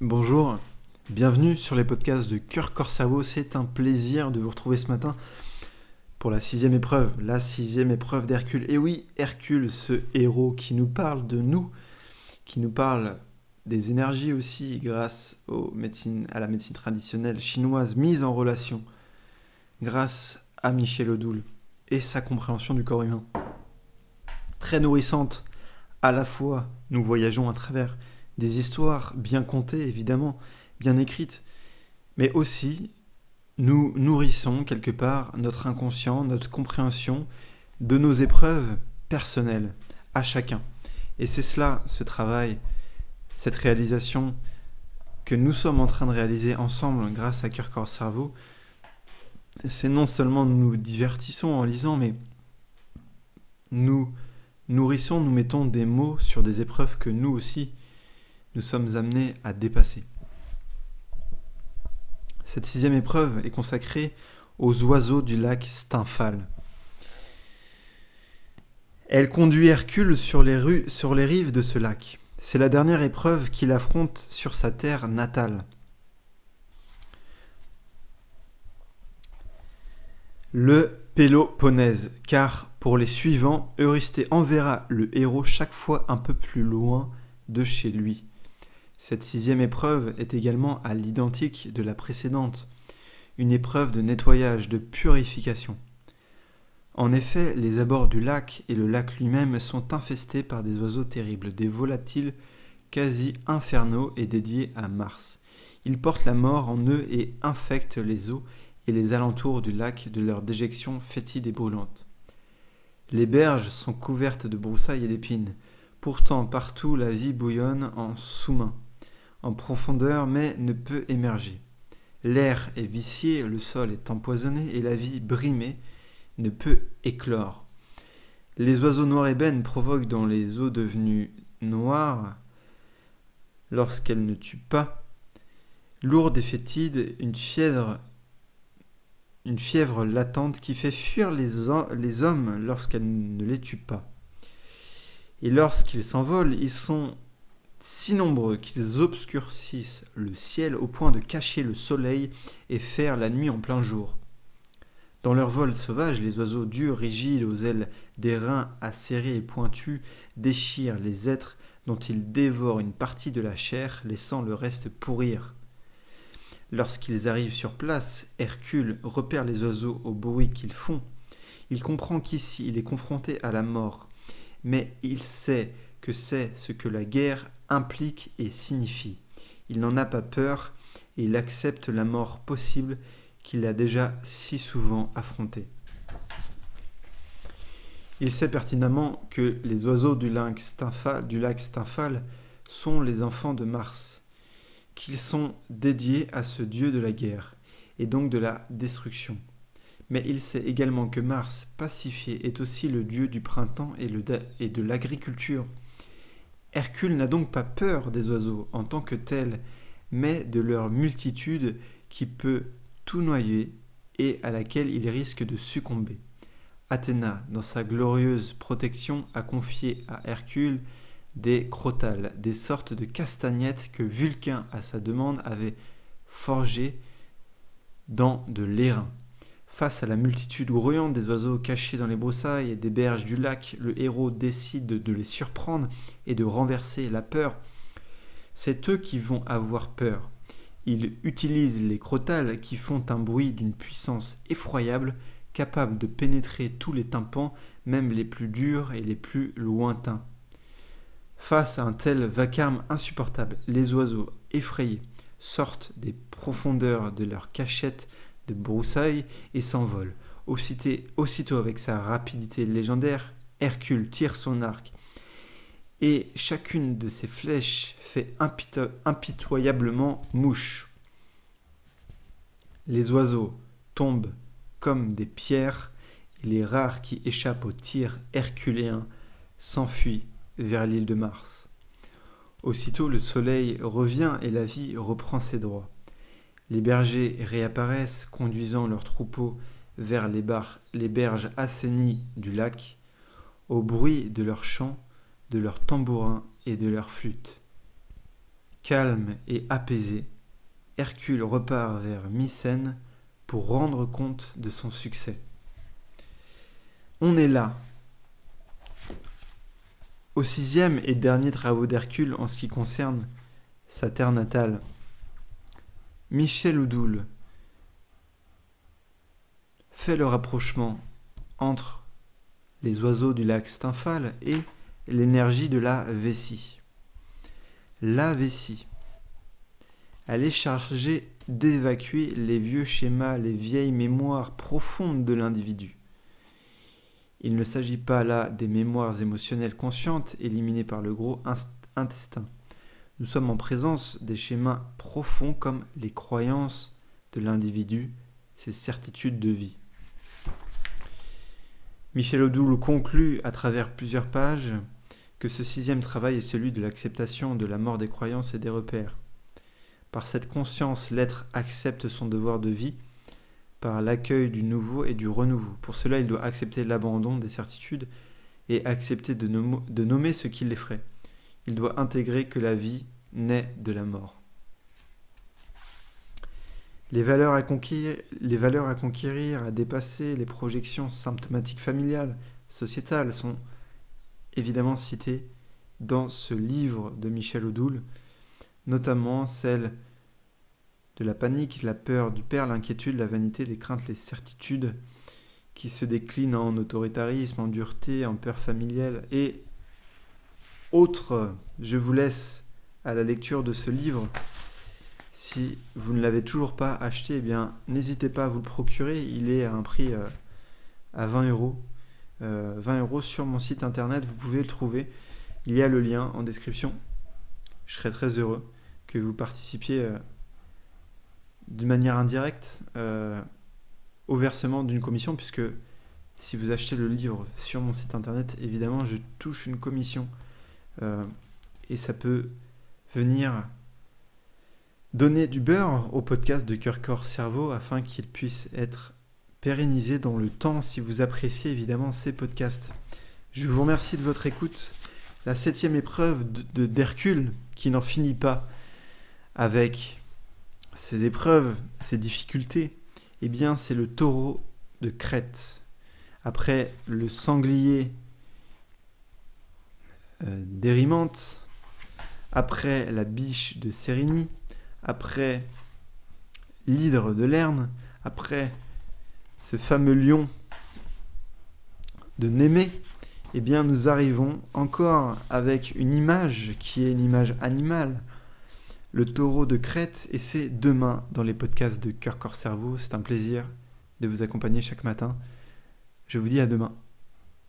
Bonjour, bienvenue sur les podcasts de Cœur Cerveau. C'est un plaisir de vous retrouver ce matin pour la sixième épreuve, la sixième épreuve d'Hercule. Et oui, Hercule, ce héros qui nous parle de nous, qui nous parle des énergies aussi grâce à la médecine traditionnelle chinoise mise en relation grâce à Michel Odoul et sa compréhension du corps humain. Très nourrissante, à la fois nous voyageons à travers des histoires bien contées, évidemment, bien écrites, mais aussi nous nourrissons quelque part notre inconscient, notre compréhension de nos épreuves personnelles à chacun. Et c'est cela, ce travail, cette réalisation que nous sommes en train de réaliser ensemble grâce à Cœur Corps Cerveau. C'est non seulement nous nous divertissons en lisant, mais nous nourrissons, nous mettons des mots sur des épreuves que nous aussi nous sommes amenés à dépasser. Cette sixième épreuve est consacrée aux oiseaux du lac Stymphale. Elle conduit Hercule sur les, rues, sur les rives de ce lac. C'est la dernière épreuve qu'il affronte sur sa terre natale. Le Péloponnèse, car pour les suivants, Eurysthée enverra le héros chaque fois un peu plus loin de chez lui. Cette sixième épreuve est également à l'identique de la précédente, une épreuve de nettoyage, de purification. En effet, les abords du lac et le lac lui-même sont infestés par des oiseaux terribles, des volatiles quasi infernaux et dédiés à Mars. Ils portent la mort en eux et infectent les eaux et les alentours du lac de leurs déjections fétides et brûlantes. Les berges sont couvertes de broussailles et d'épines. Pourtant, partout la vie bouillonne en sous-main en profondeur mais ne peut émerger. L'air est vicié, le sol est empoisonné et la vie brimée ne peut éclore. Les oiseaux noirs ébènes provoquent dans les eaux devenues noires, lorsqu'elles ne tuent pas, lourdes et fétides, une fièvre, une fièvre latente qui fait fuir les hommes lorsqu'elles ne les tuent pas. Et lorsqu'ils s'envolent, ils sont si nombreux qu'ils obscurcissent le ciel au point de cacher le soleil et faire la nuit en plein jour. Dans leur vol sauvage, les oiseaux durs, rigides, aux ailes des reins acérés et pointus, déchirent les êtres dont ils dévorent une partie de la chair, laissant le reste pourrir. Lorsqu'ils arrivent sur place, Hercule repère les oiseaux au bruit qu'ils font. Il comprend qu'ici il est confronté à la mort, mais il sait que c'est ce que la guerre implique et signifie. Il n'en a pas peur et il accepte la mort possible qu'il a déjà si souvent affrontée. Il sait pertinemment que les oiseaux du lac, Stymphale, sont les enfants de Mars, qu'ils sont dédiés à ce dieu de la guerre et donc de la destruction. Mais il sait également que Mars, pacifié, est aussi le dieu du printemps et de l'agriculture Hercule n'a donc pas peur des oiseaux en tant que tels, mais de leur multitude qui peut tout noyer et à laquelle il risque de succomber. Athéna, dans sa glorieuse protection, a confié à Hercule des crotales, des sortes de castagnettes que Vulcain, à sa demande, avait forgées dans de l'airain. Face à la multitude grouillante des oiseaux cachés dans les broussailles et des berges du lac, le héros décide de les surprendre et de renverser la peur. C'est eux qui vont avoir peur. Il utilise les crotales qui font un bruit d'une puissance effroyable, capable de pénétrer tous les tympans, même les plus durs et les plus lointains. Face à un tel vacarme insupportable, les oiseaux, effrayés, sortent des profondeurs de leur cachette de broussailles et s'envole. Aussitôt, avec sa rapidité légendaire, Hercule tire son arc et chacune de ses flèches fait impitoyablement mouche. Les oiseaux tombent comme des pierres et les rares qui échappent au tir herculéen s'enfuient vers l'île de Mars. Aussitôt le soleil revient et la vie reprend ses droits. Les bergers réapparaissent, conduisant leurs troupeaux vers les, berges assainies du lac, au bruit de leurs chants, de leurs tambourins et de leurs flûtes. Calme et apaisé, Hercule repart vers Mycène pour rendre compte de son succès. On est là, au sixième et dernier travaux d'Hercule en ce qui concerne sa terre natale. Michel Oudoul fait le rapprochement entre les oiseaux du lac Stymphal et l'énergie de la vessie. La vessie, elle est chargée d'évacuer les vieux schémas, les vieilles mémoires profondes de l'individu. Il ne s'agit pas là des mémoires émotionnelles conscientes éliminées par le gros intestin. Nous sommes en présence des schémas profonds comme les croyances de l'individu, ses certitudes de vie. Michel Odoul conclut à travers plusieurs pages que ce sixième travail est celui de l'acceptation de la mort des croyances et des repères. Par cette conscience, l'être accepte son devoir de vie par l'accueil du nouveau et du renouveau. Pour cela, il doit accepter l'abandon des certitudes et accepter de, nommer ce qui l'effraie. Il doit intégrer que la vie naît de la mort. Les valeurs, à conquérir, à à dépasser, les projections symptomatiques familiales, sociétales sont évidemment citées dans ce livre de Michel Odoul, notamment celles de la panique, la peur du père, l'inquiétude, la vanité, les craintes, les certitudes, qui se déclinent en autoritarisme, en dureté, en peur familiale et autres. Je vous laisse à la lecture de ce livre. Si vous ne l'avez toujours pas acheté, eh n'hésitez pas à vous le procurer. Il est à un prix euh, à 20 euros. 20 euh, euros sur mon site internet, vous pouvez le trouver. Il y a le lien en description. Je serais très heureux que vous participiez euh, d'une manière indirecte euh, au versement d'une commission, puisque si vous achetez le livre sur mon site internet, évidemment, je touche une commission. Euh, et ça peut venir donner du beurre au podcast de Cœur Corps Cerveau afin qu'il puisse être pérennisé dans le temps si vous appréciez évidemment ces podcasts. Je vous remercie de votre écoute. La septième épreuve de d'Hercule qui n'en finit pas avec ces épreuves, ces difficultés, eh bien c'est le taureau de Crète. Après le sanglier euh, après la biche de Sérigny, après l'hydre de Lerne, après ce fameux lion de Némée, eh bien nous arrivons encore avec une image qui est une image animale, le taureau de Crète et c'est demain dans les podcasts de Cœur Corps Cerveau. C'est un plaisir de vous accompagner chaque matin. Je vous dis à demain.